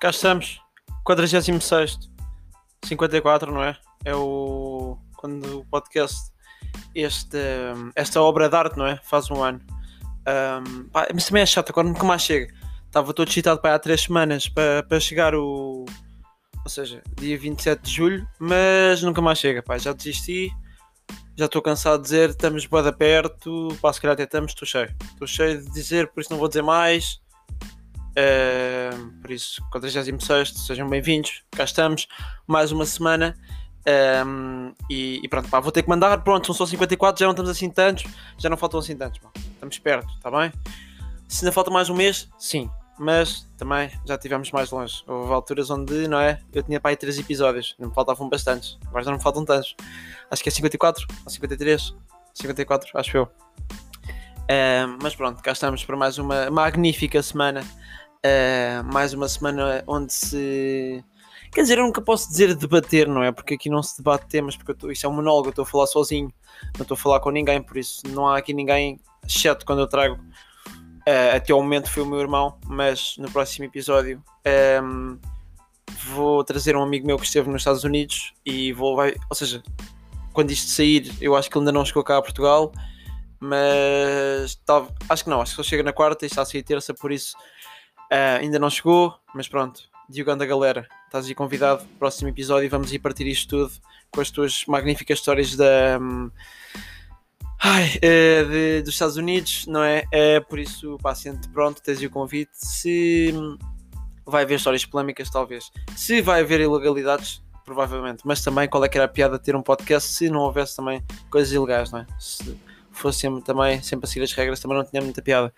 cá estamos. 46 54, não é? É o. Quando o podcast. Este, esta obra de arte, não é? Faz um ano. Um, pá, mas também é chato, agora nunca mais chega. Estava todo excitado para há 3 semanas para, para chegar o. Ou seja, dia 27 de julho, mas nunca mais chega, pá. Já desisti. Já estou cansado de dizer, estamos boa perto. Pá, se calhar até estamos, estou cheio. Estou cheio de dizer, por isso não vou dizer mais. Uh, por isso, 46, sejam bem-vindos. Cá estamos, mais uma semana. Um, e, e, pronto, pá, vou ter que mandar. Pronto, são só 54, já não estamos assim tantos, já não faltam assim tantos. Estamos perto, está bem? Se ainda falta mais um mês, sim, mas também já estivemos mais longe. Houve alturas onde, não é? Eu tinha para aí 3 episódios, não me faltavam bastantes, agora já não me faltam tantos. Acho que é 54 ou 53, 54, acho eu. Uh, mas pronto, cá estamos para mais uma magnífica semana Uh, mais uma semana onde se. Quer dizer, eu nunca posso dizer debater, não é? Porque aqui não se debate temas, porque tô, isto é um monólogo, eu estou a falar sozinho, não estou a falar com ninguém, por isso não há aqui ninguém, exceto quando eu trago. Uh, até ao momento foi o meu irmão, mas no próximo episódio um, vou trazer um amigo meu que esteve nos Estados Unidos e vou. Vai, ou seja, quando isto sair, eu acho que ele ainda não chegou cá a Portugal, mas tá, acho que não, acho que só chega na quarta e está a sair terça, por isso Uh, ainda não chegou, mas pronto. Diogando a galera, estás aí convidado para o próximo episódio e vamos ir partir isto tudo com as tuas magníficas histórias da. Um, ai, uh, de, dos Estados Unidos, não é? é por isso, pá, sente pronto, tens aí o convite. Se vai haver histórias polémicas, talvez. Se vai haver ilegalidades, provavelmente. Mas também qual é que era a piada de ter um podcast se não houvesse também coisas ilegais, não é? Se fosse também sempre a seguir as regras, também não tinha muita piada.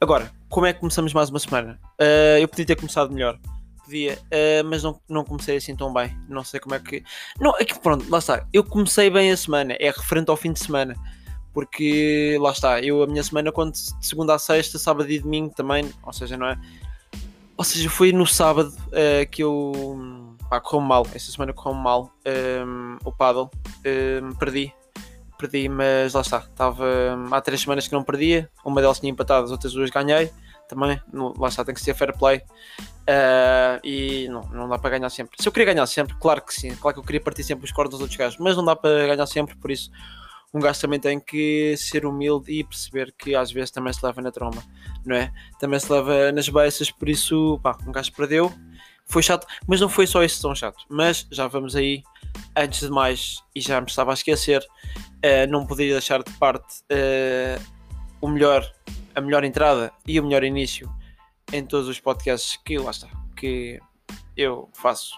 Agora, como é que começamos mais uma semana? Uh, eu podia ter começado melhor. Podia, uh, mas não, não comecei assim tão bem. Não sei como é que. Não, é que pronto, lá está. Eu comecei bem a semana, é referente ao fim de semana. Porque lá está, eu a minha semana, quando de segunda a sexta, sábado e domingo também, ou seja, não é? Ou seja, foi no sábado uh, que eu. Pá, correu mal. Esta semana correu mal um, o paddle. Um, perdi perdi, mas lá está. Estava hum, há três semanas que não perdia. Uma delas tinha empatado, as outras duas ganhei. Também, lá está, tem que ser fair play. Uh, e não, não dá para ganhar sempre. Se eu queria ganhar sempre, claro que sim. Claro que eu queria partir sempre os cordos dos outros gajos, mas não dá para ganhar sempre, por isso um gajo também tem que ser humilde e perceber que às vezes também se leva na tromba, não é? Também se leva nas beiças, por isso, pá, um gajo perdeu. Foi chato, mas não foi só isso tão chato. Mas já vamos aí. Antes de mais, e já me estava a esquecer, uh, não poderia deixar de parte uh, o melhor, a melhor entrada e o melhor início em todos os podcasts que lá está, que eu faço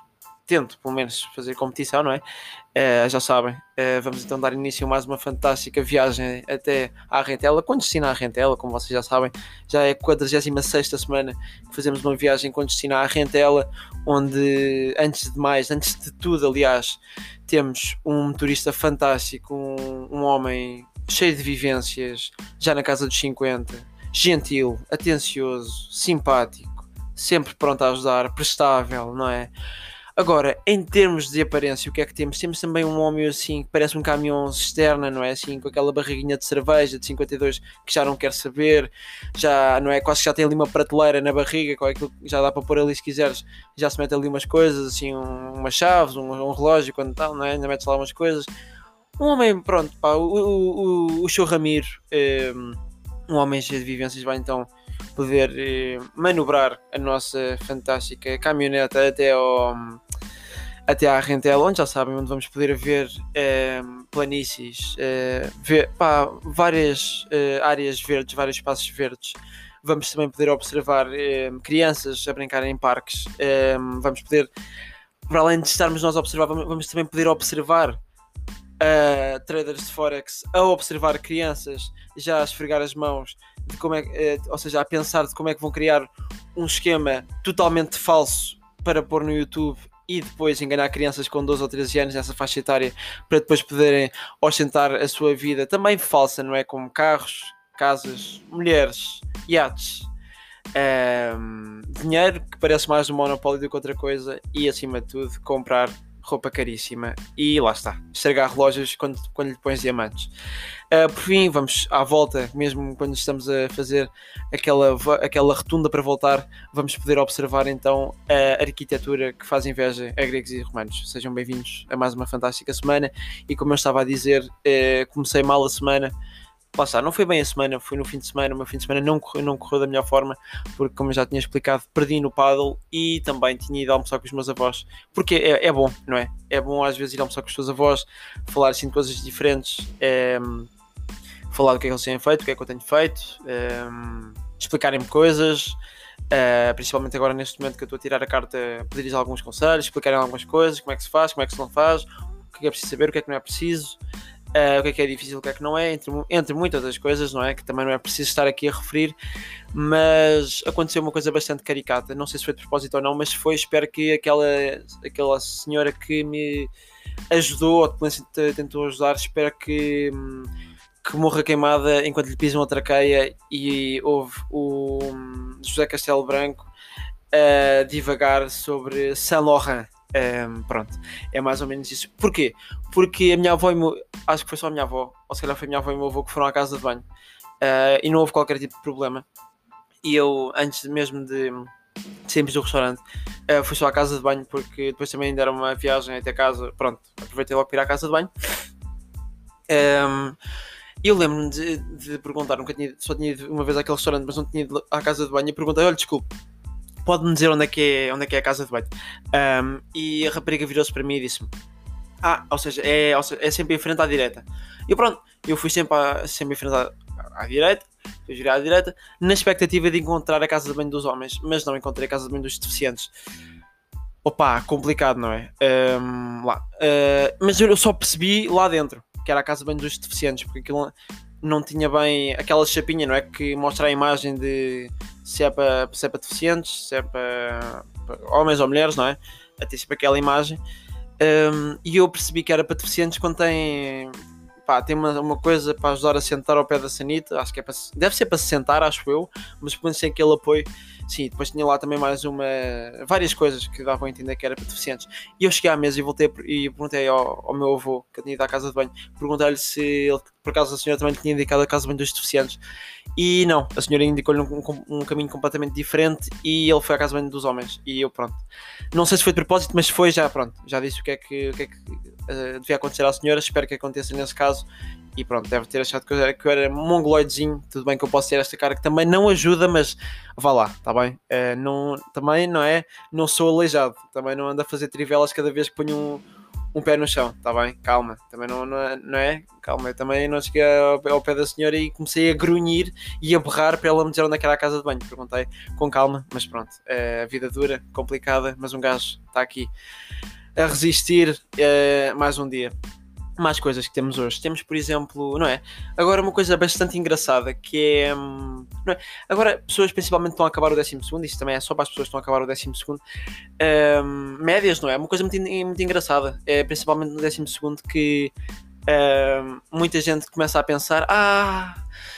tento pelo menos fazer competição, não é? Uh, já sabem, uh, vamos então dar início a mais uma fantástica viagem até à Rentela, com destino à Rentela, como vocês já sabem, já é a 46 semana que fazemos uma viagem com destino à Rentela, onde antes de mais, antes de tudo, aliás, temos um motorista fantástico, um, um homem cheio de vivências, já na casa dos 50, gentil, atencioso, simpático, sempre pronto a ajudar, prestável, não é? Agora, em termos de aparência, o que é que temos? Temos também um homem assim que parece um caminhão externa, não é? Assim, com aquela barriguinha de cerveja de 52 que já não quer saber, já não é? Quase que já tem ali uma prateleira na barriga, com que já dá para pôr ali se quiseres, já se mete ali umas coisas, assim, um, umas chaves, um, um, relógio, quando tal, não é? Ainda metes lá umas coisas. Um homem, pronto, pá, o, o, o, o show Ramiro, um, um homem cheio de vivências, vai então poder eh, manobrar a nossa fantástica caminhoneta até ao até à Rentela, onde já sabem, onde vamos poder ver eh, planícies, eh, ver pá, várias áreas verdes, vários espaços verdes. Vamos também poder observar crianças a brincar em parques. Vamos poder, para além de estarmos nós a observar, vamos também poder observar uh, traders de Forex a observar crianças já a esfregar as mãos de como é, uh, ou seja, a pensar de como é que vão criar um esquema totalmente falso para pôr no YouTube e depois enganar crianças com 12 ou 13 anos nessa faixa etária para depois poderem ostentar a sua vida também falsa, não é? Como carros, casas, mulheres, iates, um, dinheiro que parece mais um monopólio do que outra coisa e acima de tudo comprar roupa caríssima e lá está, estragar relógios quando, quando lhe pões diamantes. Uh, por fim, vamos à volta, mesmo quando estamos a fazer aquela, aquela rotunda para voltar, vamos poder observar então a arquitetura que faz inveja a gregos e romanos. Sejam bem-vindos a mais uma fantástica semana e como eu estava a dizer, uh, comecei mal a semana está, não foi bem a semana, foi no fim de semana, o meu fim de semana não correu, não correu da melhor forma, porque como já tinha explicado, perdi no paddle e também tinha ido almoçar com os meus avós, porque é, é bom, não é? É bom às vezes ir almoçar com os seus avós, falar assim de coisas diferentes, é, falar do que é que eles têm feito, o que é que eu tenho feito, é, explicarem-me coisas, Uh, principalmente agora neste momento que eu estou a tirar a carta, pedir-lhes alguns conselhos, explicarem algumas coisas, como é que se faz, como é que se não faz, o que é preciso saber, o que é que não é preciso. Uh, o que é que é difícil, o que é que não é, entre, entre muitas das coisas, não é? Que também não é preciso estar aqui a referir, mas aconteceu uma coisa bastante caricata, não sei se foi de propósito ou não, mas foi, espero que aquela, aquela senhora que me ajudou, ou que tentou ajudar, espero que, que morra queimada enquanto lhe pisam a traqueia e houve o José Castelo Branco a divagar sobre Saint Laurent. Pronto, é mais ou menos isso. Porquê? Porque a minha avó e meu, acho que foi só a minha avó, ou se calhar foi a minha avó e o meu avô que foram à casa de banho uh, e não houve qualquer tipo de problema. E eu, antes mesmo de, sairmos do restaurante, uh, fui só à casa de banho porque depois também ainda era uma viagem até casa. Pronto, aproveitei logo para ir à casa de banho. Um, eu lembro-me de, de, perguntar, nunca tinha, só tinha ido uma vez àquele restaurante, mas não tinha ido à casa de banho e perguntei: olha, desculpe, pode-me dizer onde é, que é, onde é que é a casa de banho? Um, e a rapariga virou-se para mim e disse-me: Ah, ou seja, é, é sempre em frente à direita. E pronto, eu fui sempre, a, sempre em frente à, à direita, fui virar à direita, na expectativa de encontrar a casa de banho dos homens, mas não encontrei a casa de banho dos deficientes. Opa, complicado, não é? Um, lá. Uh, mas eu só percebi lá dentro que era a casa de banho dos deficientes, porque aquilo não tinha bem aquela chapinha, não é? Que mostra a imagem de se é para, se é para deficientes, se é para, para homens ou mulheres, não é? Até sempre aquela imagem. Um, e eu percebi que era para deficientes quando tem, pá, tem uma, uma coisa para ajudar a sentar ao pé da sanita. Acho que é para, deve ser para se sentar, acho eu, mas pelo menos sem aquele apoio. Sim, depois tinha lá também mais uma. várias coisas que davam a entender que era para deficientes. E eu cheguei à mesa e voltei e perguntei ao, ao meu avô, que tinha ido à casa de banho, perguntei-lhe se ele, por acaso a senhora também tinha indicado a casa de banho dos deficientes. E não, a senhora indicou-lhe um, um, um, caminho completamente diferente e ele foi à casa de banho dos homens. E eu, pronto. Não sei se foi de propósito, mas foi já, pronto. Já disse o que é que, o que, é que uh, devia acontecer à senhora. Espero que aconteça nesse caso e pronto, deve ter achado que eu era, que eu era mongoloidezinho. Tudo bem que eu posso ter esta cara que também não ajuda, mas vá lá, tá bem? Uh, não, também não é, não sou aleijado, também não ando a fazer trivelas cada vez que ponho um, um pé no chão, tá bem? Calma, também não, não, é, não é? Calma, eu também não cheguei ao, ao, pé da senhora e comecei a grunhir e a berrar para ela me dizer onde é era a casa de banho. Perguntei com calma, mas pronto, a vida dura, complicada, mas um gajo está aqui a resistir é, mais um dia mais coisas que temos hoje. Temos, por exemplo, não é? Agora uma coisa bastante engraçada que é, hum, é? Agora, pessoas principalmente estão a acabar o 12 segundo, isto também é só para as pessoas que estão a acabar o 12 segundo. Um, médias, não é? Uma coisa muito, muito engraçada. É principalmente no 12 segundo que um, muita gente começa a pensar: ah,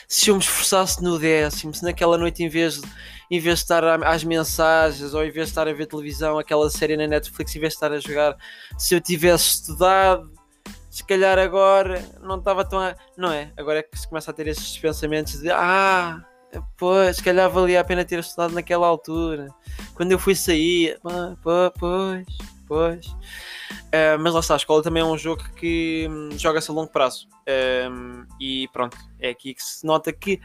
se eu me esforçasse no décimo, se naquela noite em vez de em vez de estar às mensagens ou em vez de estar a ver televisão, aquela série na Netflix, em vez de estar a jogar, se eu tivesse estudado, se calhar agora não estava tão. A... Não é? Agora é que se começa a ter esses pensamentos de ah, pois, se calhar valia a pena ter estudado naquela altura. Quando eu fui sair, ah, pois, pois. Uh, mas lá está, a escola também é um jogo que hum, joga-se a longo prazo. Um, e pronto, é aqui que se nota que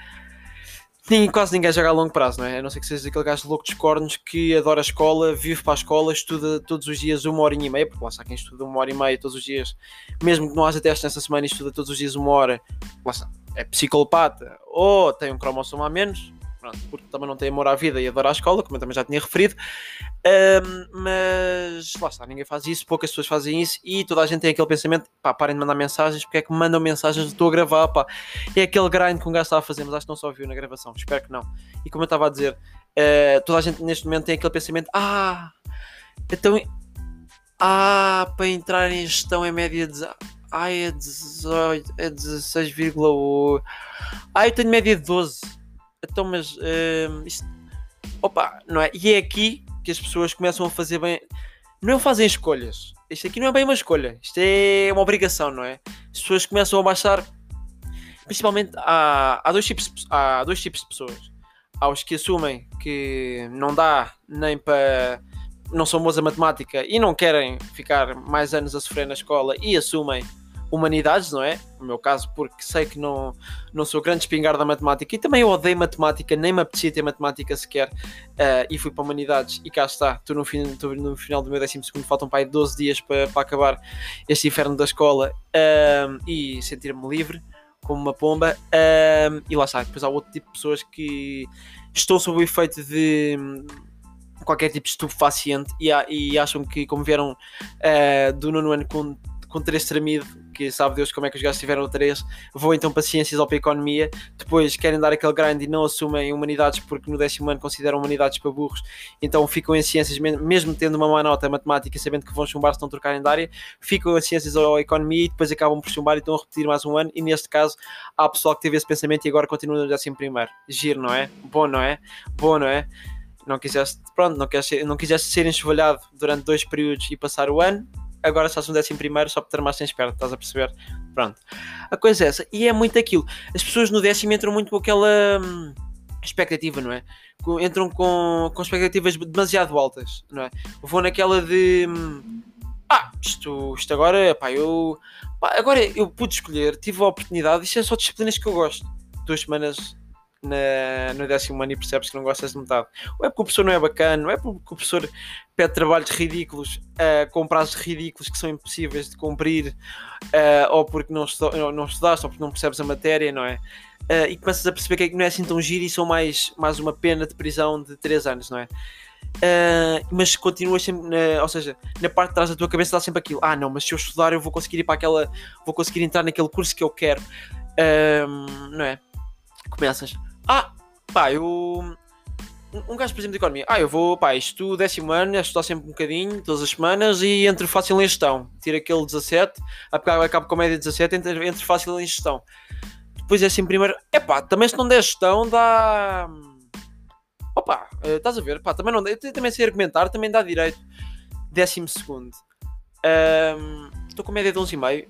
Sim, quase ninguém joga a longo prazo, não é? A não ser que seja aquele gajo louco dos cornos que adora a escola, vive para a escola, estuda todos os dias uma hora e meia, porque lá está quem estuda uma hora e meia todos os dias, mesmo que não haja testes nessa semana e estuda todos os dias uma hora, lá está, é psicopata, ou tem um cromossomo a menos, pronto, porque também não tem amor à vida e adora a escola, como eu também já tinha referido. Um, mas lá está, ninguém faz isso, poucas pessoas fazem isso e toda a gente tem aquele pensamento: pá, parem de mandar mensagens, porque é que me mandam mensagens, estou a gravar, pá. É aquele grind que um gajo está a fazer, mas acho que não só viu na gravação, espero que não. E como eu estava a dizer, uh, toda a gente neste momento tem aquele pensamento: ah, então. Ah, para entrar em gestão é média de. Ai, é 18, é 16,8. Ai, eu tenho média de 12 então, mas uh, isto, opa, não é? E é aqui que as pessoas começam a fazer bem. Não fazem escolhas, isto aqui não é bem uma escolha, isto é uma obrigação, não é? As pessoas começam a baixar. Principalmente há, há, dois, tipos, há dois tipos de pessoas. Há os que assumem que não dá nem para. não são bons a matemática e não querem ficar mais anos a sofrer na escola e assumem humanidades, não é? No meu caso, porque sei que não, não sou grande espingarda da matemática e também eu odeio matemática, nem me apetecia ter matemática sequer. Uh, e fui para humanidades e cá está. Estou no, fim, estou no final do meu 12, faltam para aí 12 dias para, para acabar este inferno da escola uh, e sentir-me livre como uma pomba. Uh, e lá está. Depois há outro tipo de pessoas que estão sob o efeito de qualquer tipo de estupefaciente e, e acham que, como vieram uh, do nono ano com com 3 tremido, que sabe Deus como é que os gajos tiveram 3, vou então para ciências ou para economia, depois querem dar aquele grind e não assumem humanidades porque no décimo ano consideram humanidades para burros, então ficam em ciências, mesmo tendo uma má nota matemática, sabendo que vão chumbar se estão trocar de área, ficam em ciências ou economia e depois acabam por chumbar e estão a repetir mais um ano, e neste caso há pessoal que teve esse pensamento e agora continua no décimo primeiro. Giro, não é? Bom, não é? Bom, não é? Não quiseste, pronto, não, queres ser, não quiseste ser enxovalhado durante dois períodos e passar o ano, agora estás no décimo primeiro só para ter mais esperto, estás a perceber? Pronto. A coisa é essa. E é muito aquilo. As pessoas no décimo entram muito com aquela hum, expectativa, não é? Entram com, com expectativas demasiado altas, não é? Vou naquela de. Hum, ah, isto, isto agora, pá, eu. Pá, agora eu pude escolher, tive a oportunidade, isto é só disciplinas que eu gosto. Duas semanas na, no décimo ano e percebes que não gostas de metade. Ou é porque o professor não é bacana, ou é porque o professor pede trabalhos ridículos, uh, com prazos ridículos que são impossíveis de cumprir, uh, ou porque não, estu não estudaste, ou porque não percebes a matéria, não é? Uh, e começas a perceber que, é que não é assim tão giro e são mais, mais uma pena de prisão de 3 anos, não é? Uh, mas continuas sempre, na, ou seja, na parte de trás da tua cabeça está sempre aquilo: ah, não, mas se eu estudar, eu vou conseguir ir para aquela, vou conseguir entrar naquele curso que eu quero, uh, não é? Começas, ah, pá, eu. Um gajo, por exemplo, de economia. Ah, eu vou, pá, isto décimo ano, estudar sempre um bocadinho, todas as semanas, e entre fácil em gestão. Tira aquele 17, acabo com a média 17, entre, entre fácil em gestão. Depois é assim, primeiro, é pá, também se não der gestão, dá. Opa, eh, estás a ver, pá, também não dá. Também sei argumentar, também dá direito. Décimo segundo. Estou um, com média de 11,5.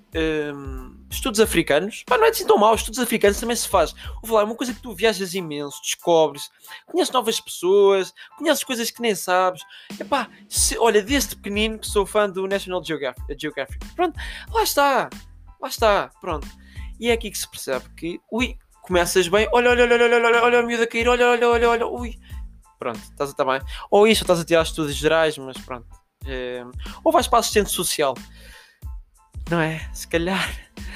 Um, estudos africanos, pá, não é assim tão mal, estudos africanos também se faz. Vou falar, é uma coisa que tu viajas imenso, descobres, conheces novas pessoas, conheces coisas que nem sabes. Epá, se, olha, desde pequenino que sou fã do National Geographic, Geographic. Pronto, lá está, lá está, pronto. E é aqui que se percebe que, ui, começas bem, olha, olha, olha, olha, olha, olha, olha o miúdo a cair, olha, olha, olha, olha, ui. Pronto, estás a estar bem. Ou isso, estás a tirar estudos gerais, mas pronto. É... Ou vais para assistente social. Não é? Se calhar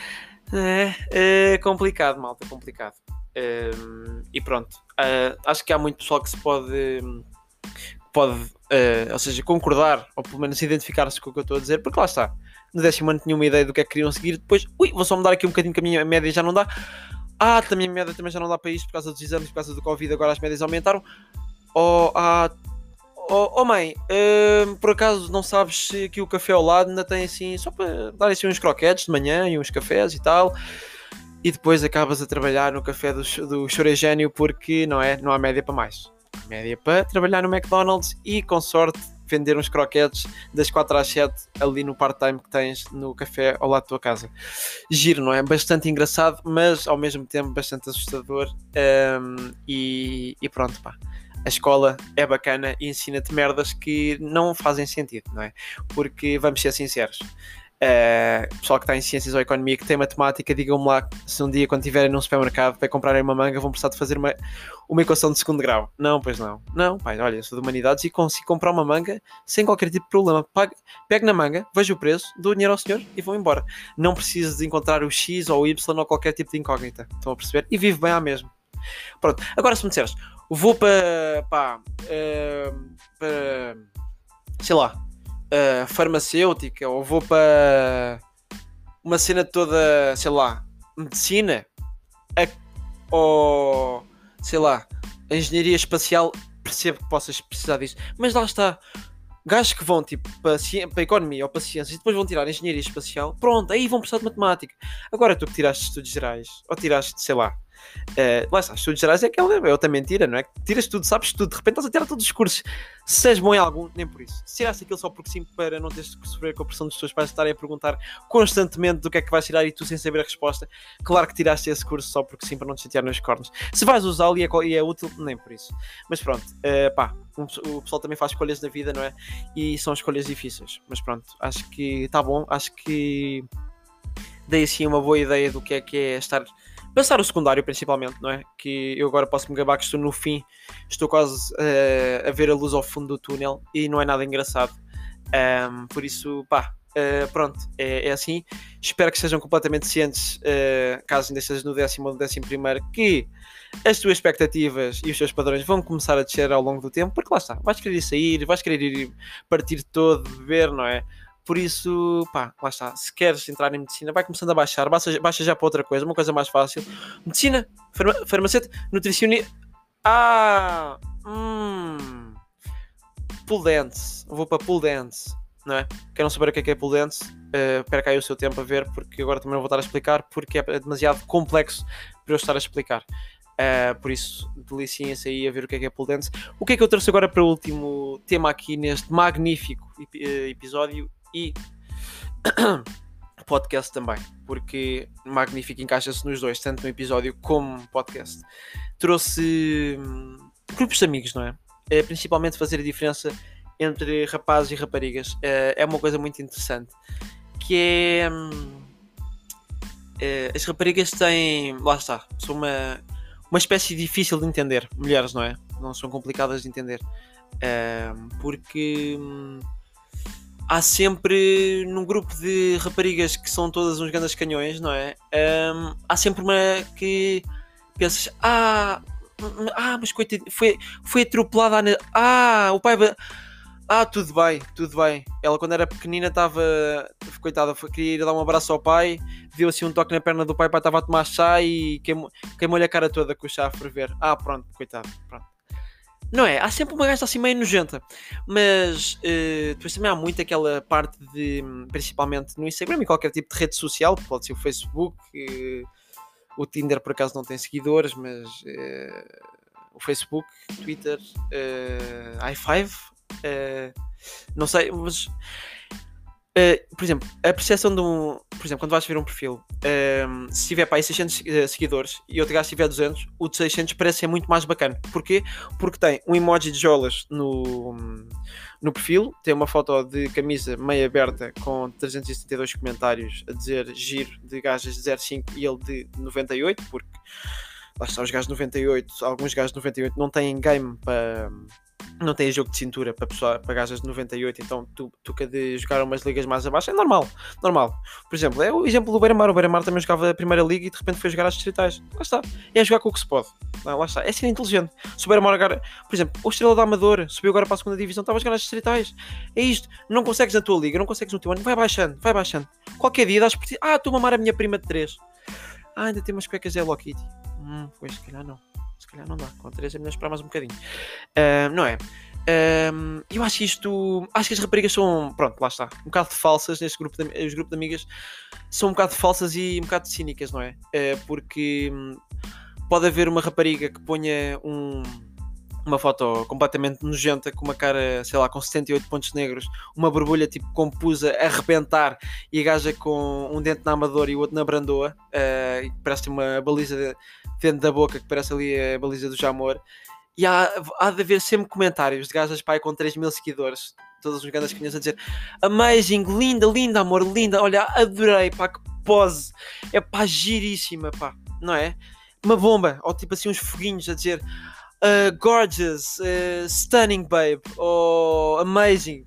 é, é complicado, malta, complicado. Um, e pronto, uh, acho que há muito pessoal que se pode, pode uh, ou seja, concordar, ou pelo menos identificar-se com o que eu estou a dizer, porque lá está. No décimo ano tinha uma ideia do que é que queriam seguir, depois, ui, vou só mudar aqui um bocadinho que a minha média já não dá. Ah, também a média também já não dá para isto por causa dos exames, por causa do Covid, agora as médias aumentaram. Ou, ah, Oh, oh mãe, uh, por acaso não sabes se aqui o café ao lado ainda tem assim, só para dar assim uns croquetes de manhã e uns cafés e tal, e depois acabas a trabalhar no café do, do Chorigênio porque não é, não há média para mais. Média para trabalhar no McDonald's e com sorte vender uns croquetes das 4 às 7 ali no part-time que tens no café ao lado da tua casa. Giro, não é? Bastante engraçado, mas ao mesmo tempo bastante assustador. Um, e, e pronto, pá a escola é bacana e ensina-te merdas que não fazem sentido, não é? Porque vamos ser sinceros. Uh, pessoal que está em ciências ou economia que tem matemática, digam-me lá se um dia quando estiverem num supermercado para comprarem uma manga vão precisar de fazer uma, uma equação de segundo grau. Não, pois não. Não, pai, olha, sou de humanidades e consigo comprar uma manga sem qualquer tipo de problema. Pago, pego na manga, vejo o preço, dou o dinheiro ao senhor e vou embora. Não preciso de encontrar o X ou o Y ou qualquer tipo de incógnita. Estão a perceber? E vivo bem à mesma. Pronto, agora se me disseres, vou para, pá, uh, para sei lá, uh, farmacêutica ou vou para uma cena toda, sei lá, medicina a, ou sei lá, engenharia espacial, percebo que possas precisar disso, mas lá está. Gajos que vão tipo para, para economia ou para ciências e depois vão tirar engenharia espacial, pronto, aí vão precisar de matemática. Agora tu que tiraste estudos gerais ou tiraste, sei lá, Uh, lá está, estudos gerais é aquela é outra mentira, não é? Tiras tudo, sabes tudo, de repente estás a tirar todos os cursos. Se és bom em algum, nem por isso. Se tiraste aquilo só porque sim, para não teres que sofrer com a pressão dos teus pais estarem a perguntar constantemente do que é que vais tirar e tu sem saber a resposta, claro que tiraste esse curso só porque sim, para não te chatear nos cornos. Se vais usá-lo e, é, e é, útil, nem por isso. Mas pronto, uh, pá, o pessoal também faz escolhas na vida, não é? E são escolhas difíceis. Mas pronto, acho que está bom, acho que dei assim uma boa ideia do que é que é estar passar o secundário principalmente, não é? Que eu agora posso me gabar que estou no fim, estou quase uh, a ver a luz ao fundo do túnel e não é nada engraçado. Um, por isso, pá, uh, pronto, é, é, assim. Espero que sejam completamente cientes, uh, caso ainda estejas no décimo ou no décimo primeiro, que as tuas expectativas e os teus padrões vão começar a descer ao longo do tempo, porque lá está, vais querer ir sair, vais querer ir partir todo, beber, não é? Por isso, pá, lá está. Se queres entrar em medicina, vai começando a baixar. Baixa, baixa já para outra coisa, uma coisa mais fácil. Medicina, farma, farmacêutico, nutricionista. Ah! Hum. Pool dance. Vou para pool dance. Não é? Querem saber o que é que é pool dance? Uh, aí o seu tempo a ver, porque agora também não vou estar a explicar, porque é demasiado complexo para eu estar a explicar. Uh, por isso, deliciem-se aí a ver o que é que é pool dance. O que é que eu trouxe agora para o último tema aqui neste magnífico eh, episódio e podcast também, porque Magnífico encaixa-se nos dois, tanto no episódio como podcast. Trouxe hum, grupos de amigos, não é? é? Principalmente fazer a diferença entre rapazes e raparigas. É, é uma coisa muito interessante. Que é, hum, é. As raparigas têm. Lá está. São uma, uma espécie difícil de entender. Mulheres, não é? Não são complicadas de entender. É, porque hum, há sempre num grupo de raparigas que são todas uns grandes canhões, não é? Um, há sempre uma que pensas, ah, ah, mas coitado, foi, foi atropelada. Ah, o pai. Ah, tudo bem, tudo bem. Ela, quando era pequenina, estava. Coitada, queria ir dar um abraço ao pai, deu assim um toque na perna do pai, o pai estava a tomar chá e queimou-lhe queimou a cara toda com o chá a ferver. Ah, pronto, coitado, pronto. Não é? Há sempre uma gaja assim meio nojenta. Mas uh, depois também há muito aquela parte de, principalmente no Instagram e qualquer tipo de rede social, pode ser o Facebook, uh, o Tinder por acaso não tem seguidores, mas uh, o Facebook, Twitter, uh, i5, não sei, mas Uh, por exemplo, a percepção de um. Por exemplo, quando vais ver um perfil, uh, se tiver para aí 600 uh, seguidores e outro gajo tiver 200, o de 600 parece ser muito mais bacana. Porquê? Porque tem um emoji de jolas no, no perfil, tem uma foto de camisa meio aberta com 372 comentários a dizer giro de gajas de 05 e ele de 98, porque lá está os gajos de 98, alguns gajos de 98 não têm game para não tem jogo de cintura para, pessoa, para gajas de 98, então tu, tu de jogar umas ligas mais abaixo, é normal, normal. Por exemplo, é o exemplo do Beira-Mar, o Beira-Mar também jogava a primeira liga e de repente foi jogar às distritais. Lá está, é jogar com o que se pode. Lá, lá está, é ser inteligente. Se o Beira-Mar agora, por exemplo, o Estrela da Amadora subiu agora para a segunda divisão, estava a jogar às distritais. É isto, não consegues na tua liga, não consegues no teu ano, vai baixando, vai baixando. Qualquer dia das por ti, ah, estou a mamar a minha prima de 3. Ah, ainda tem umas cuecas de Hello Kitty. Hum, pois, se calhar não. Calhar não dá. Com 3 é melhor esperar mais um bocadinho. Uh, não é? Um, eu acho que isto. Acho que as raparigas são. Pronto, lá está. Um bocado falsas neste grupo de, os grupos de amigas são um bocado falsas e um bocado cínicas, não é? Uh, porque hum, pode haver uma rapariga que ponha um, uma foto completamente nojenta, com uma cara, sei lá, com 78 pontos negros, uma borbulha tipo com pusa a arrebentar e a gaja com um dente na amadora e o outro na brandoa, uh, e parece uma baliza de, dentro da boca que parece ali a baliza do Jamor e há, há de haver sempre comentários de gajas pai com 3 mil seguidores, todas as ganas crianças a dizer amazing, linda, linda, amor, linda, olha, adorei, pá, que pose, é pá, giríssima, pá, não é? Uma bomba, ou tipo assim uns foguinhos a dizer uh, gorgeous, uh, stunning babe, ou amazing,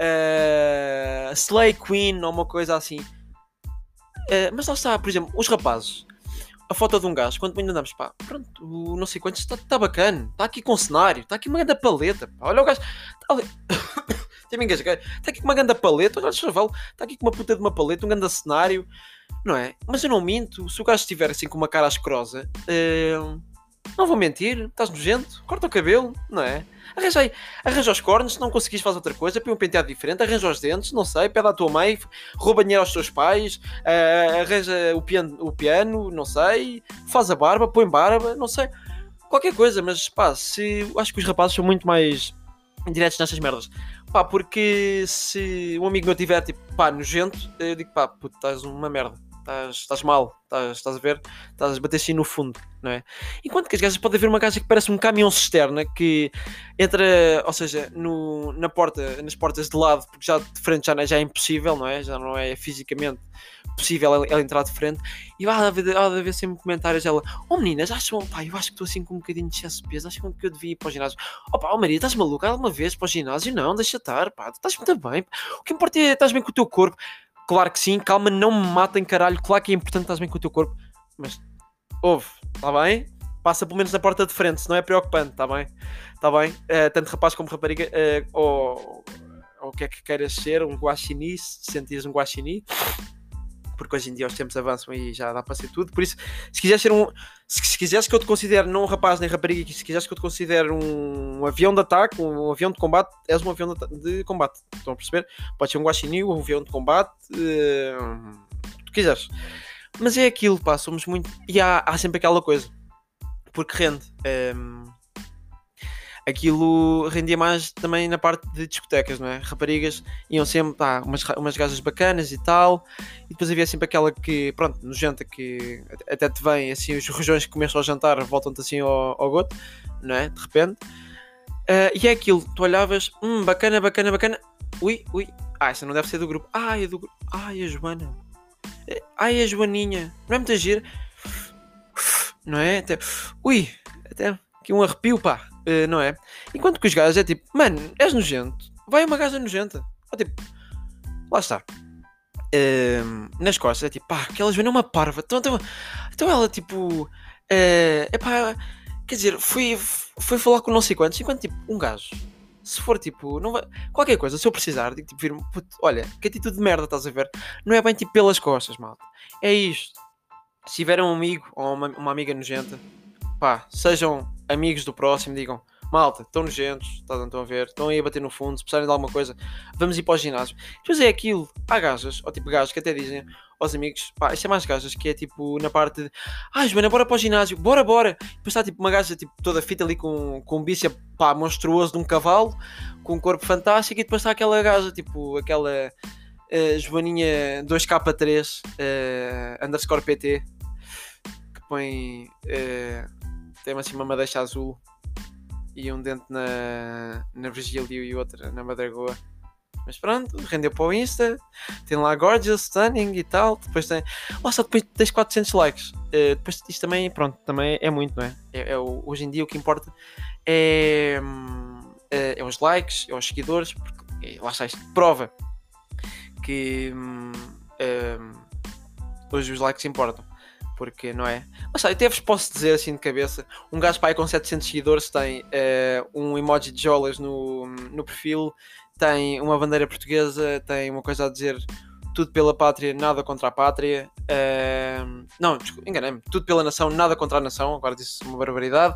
uh, slay queen, ou uma coisa assim. Uh, mas lá está, por exemplo, os rapazes. A foto de um gajo, quando ainda andamos, pá, pronto, o não sei quantos, está tá bacana, está aqui com cenário, está aqui uma grande paleta, pá, olha o gajo, está ali, tem está aqui com uma grande paleta, olha o chaval, está aqui com uma puta de uma paleta, um grande cenário, não é? Mas eu não minto, se o gajo estiver assim com uma cara asquerosa, uh, Não vou mentir, estás nojento, corta o cabelo, não é? Arranja aí, arranja os cornos, se não conseguis fazer outra coisa, põe um penteado diferente, arranja os dentes, não sei, pede à tua mãe, rouba dinheiro aos teus pais, uh, arranja o piano, o piano, não sei, faz a barba, põe barba, não sei, qualquer coisa, mas pá, se, acho que os rapazes são muito mais diretos nestas merdas. Pá, porque se um amigo meu tiver tipo, pá, nojento, eu digo, pá, puto, estás uma merda estás, mal, estás, a ver, estás a bater assim no fundo, não é? Enquanto que as gajas pode haver uma gaja que parece um caminhão cisterna que entra, ou seja, no, na porta, nas portas de lado, porque já de frente já, já é impossível, não é? Já não é fisicamente possível ela, ela entrar de frente e vai haver, vai haver sempre comentários dela, oh meninas, acham, pá, eu acho que estou assim com um bocadinho de excesso de peso, acham que eu devia ir para o ginásio. Oh pá, oh Maria, estás maluca alguma vez para o ginásio? Não, deixa estar, pá, estás muito bem. O que importa é estás bem com o teu corpo. Claro que sim, calma, não me matem, caralho. Claro que é importante estás bem com o teu corpo, mas ouve, está bem? Passa pelo menos na porta de frente, se não é preocupante, está bem? Está bem? Uh, tanto rapaz como rapariga, uh, ou, ou o que é que queiras ser, um guaxinim, se sentires um guaxinim porque hoje em dia os tempos avançam e já dá para ser tudo. Por isso, se quiseres ser um. Se, se quiseres que eu te considere não um rapaz nem rapariga, se quiseres que eu te considere um, um avião de ataque, um, avião de combate, és um avião de, de, combate. Estão a perceber? Pode ser um guaxinim, um avião de combate, uh, tu quiseres. Mas é aquilo, pá, somos muito. E há, há sempre aquela coisa. Porque rende. Um, ehm, aquilo rendia mais também na parte de discotecas, não é? Raparigas iam sempre, pá, umas, umas gajas bacanas e tal, e depois havia sempre aquela que, pronto, nojenta, que até te vem assim, os rojões que começam a jantar voltam-te assim ao, ao goto, não é? De repente. Uh, e é aquilo, tu olhavas, hum, bacana, bacana, bacana, ui, ui, ah, essa não deve ser do grupo, ai, é do grupo, ai, a Joana, ai, a Joaninha, não é muita gira, não é? Até, ui, até aqui um arrepio, pá. Uh, não é? Enquanto que os gajos é tipo, mano, és nojento, vai uma gaja nojenta. Ou tipo, lá está. Uh, nas costas é tipo, pá, aquelas vêm uma parva. Então, então, então ela tipo, é uh, pá, quer dizer, fui, fui falar com não sei quantos. Enquanto tipo, um gajo, se for tipo, não vai, qualquer coisa, se eu precisar, digo tipo, vir olha, que atitude de merda estás a ver? Não é bem tipo pelas costas, malta. É isto. Se tiver um amigo ou uma, uma amiga nojenta, pá, sejam amigos do próximo, digam malta, estão nojentos, estão a ver, estão aí a bater no fundo, se precisarem de alguma coisa, vamos ir para o ginásio. Depois é aquilo, há gajas, ou tipo gajas que até dizem aos amigos, pá, isto é mais gajas, que é tipo na parte de, ah, Joana, bora para o ginásio, bora, bora. Depois está tipo uma gaja tipo, toda fita ali com, com um bíceps, pá, monstruoso de um cavalo, com um corpo fantástico, e depois está aquela gaja, tipo, aquela uh, Joaninha 2K3 uh, underscore PT, que põe. Uh, tem assim uma madeixa azul e um dente na, na Virgílio e outra na Madragoa. Mas pronto, rendeu para o Insta, tem lá Gorgeous, Stunning e tal. Depois tem. Oh, só depois tens 400 likes. Uh, depois isto também, pronto, também é muito, não é? é, é hoje em dia o que importa é, é, é, os likes, é os seguidores, porque é, lá está isto, prova que um, um, hoje os likes importam porque não é? Mas sabe, até vos posso dizer assim de cabeça: um gajo pai com 700 seguidores tem uh, um emoji de jolas no, no perfil, tem uma bandeira portuguesa, tem uma coisa a dizer tudo pela pátria, nada contra a pátria. Uh, não, enganei-me. Tudo pela nação, nada contra a nação. Agora disse uma barbaridade.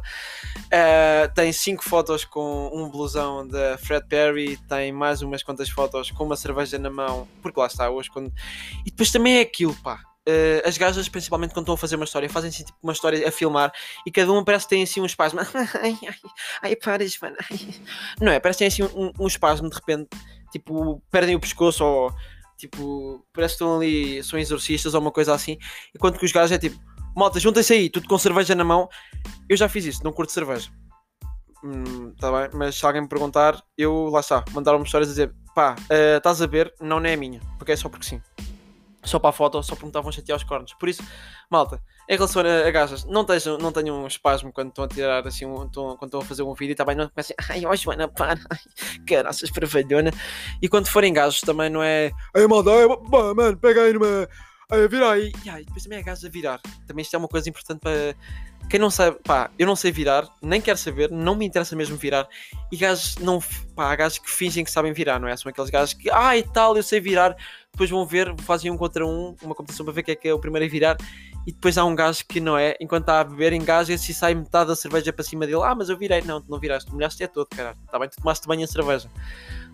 Uh, tem cinco fotos com um blusão da Fred Perry. Tem mais umas quantas fotos com uma cerveja na mão. Porque lá está hoje. Quando... E depois também é aquilo, pá uh, as gajas, principalmente quando estão a fazer uma história, fazem assim tipo uma história a filmar e cada uma parece que tem assim um espasmo. ai, ai, ai, pares, mano. Ai. Não é? Parece que tem assim um, um espasmo de repente, tipo, perdem o pescoço ou tipo, parece que estão ali, são exorcistas ou uma coisa assim. Enquanto que os gajos é tipo, malta, juntem-se aí, tudo com cerveja na mão. Eu já fiz isso, não curto cerveja. Hum, tá bem, mas se alguém me perguntar, eu lá está, mandaram-me histórias a dizer pá, uh, estás a ver, não, é minha, porque é só porque sim só para a foto, só porque me estavam a chatear os cornos. Por isso, malta, em relação a, a gajas, não tenham, não tenham um espasmo quando estão a tirar assim, um, quando estão a fazer um vídeo também não comecem, ai, ó Joana, para, ai, caraças, paravalhona. E quando forem gajos também não é, ai, malta, ai, pá, mano, pega aí numa, ai, vira aí. E ai, depois também é gajos a virar. Também isto é uma coisa importante para quem não sabe, pá, eu não sei virar, nem quero saber, não me interessa mesmo virar. E gajos não, pá, há gajos que fingem que sabem virar, não é? São aqueles gajos que, ah, e tal, eu sei virar, depois vão ver, fazem um contra um, uma competição para ver quem é que é o primeiro a virar. e depois há um gajo que não é, enquanto está a beber, engasga-se e sai metade da cerveja para cima dele. Ah, mas eu virei. Não, tu não viraste, tu molhaste é todo, caralho. Está bem, tu tomaste banho em cerveja.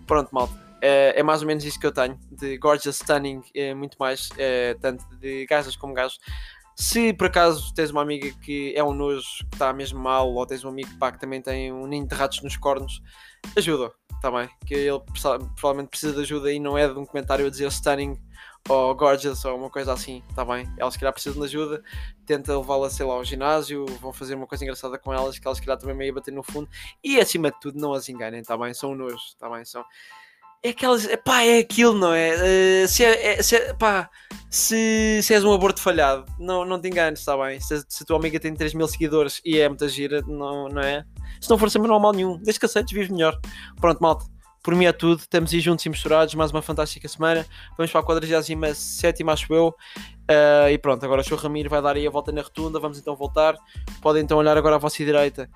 Pronto, malta. É, é, mais ou menos isso que eu tenho de Gorgeous Stunning, é muito mais, é, tanto de gajas como gajos. Se por acaso tens uma amiga que é um nojo, que está mesmo mal, ou tens um amigo pá, que também tem um ninho de ratos nos cornos, ajuda, está bem? Que ele provavelmente precisa de ajuda e não é de um comentário a dizer stunning ou gorgeous ou uma coisa assim, está bem? Elas se calhar precisam de ajuda, tenta levá-la, sei lá, ao ginásio, vão fazer uma coisa engraçada com elas, que elas se calhar também meio bater no fundo, e acima de tudo não as enganem, está bem? São nojo, está bem? São é aquelas. Pá, é aquilo, não é? Uh, se, é, é, se, é, pá, se, se és um aborto falhado, não, não te enganes, está bem? Se, se a tua amiga tem 3 mil seguidores e é muita gira, não, não é? Se não for sempre não há mal nenhum, desde que aceites, vives melhor. Pronto, malta. Por mim é tudo, estamos aí juntos e misturados, mais uma fantástica semana. Vamos para a 47, acho eu. Uh, e pronto, agora o Sr. Ramiro vai dar aí a volta na rotunda. Vamos então voltar. Podem então olhar agora à vossa direita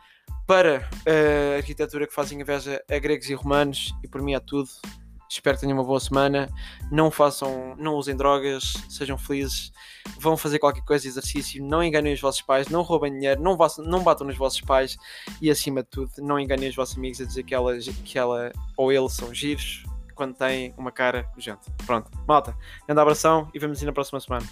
para a arquitetura que fazem inveja a gregos e romanos e por mim é tudo. Espero que tenham uma boa semana. Não façam, não usem drogas, sejam felizes, vão fazer qualquer coisa, exercício, não enganem os vossos pais, não roubem dinheiro, não, não batam nos vossos pais e acima de tudo, não enganem os vossos amigos a dizer que ela, que ela ou ele são giros quando têm uma cara gente. Pronto, malta, grande abração e vemos nos na próxima semana.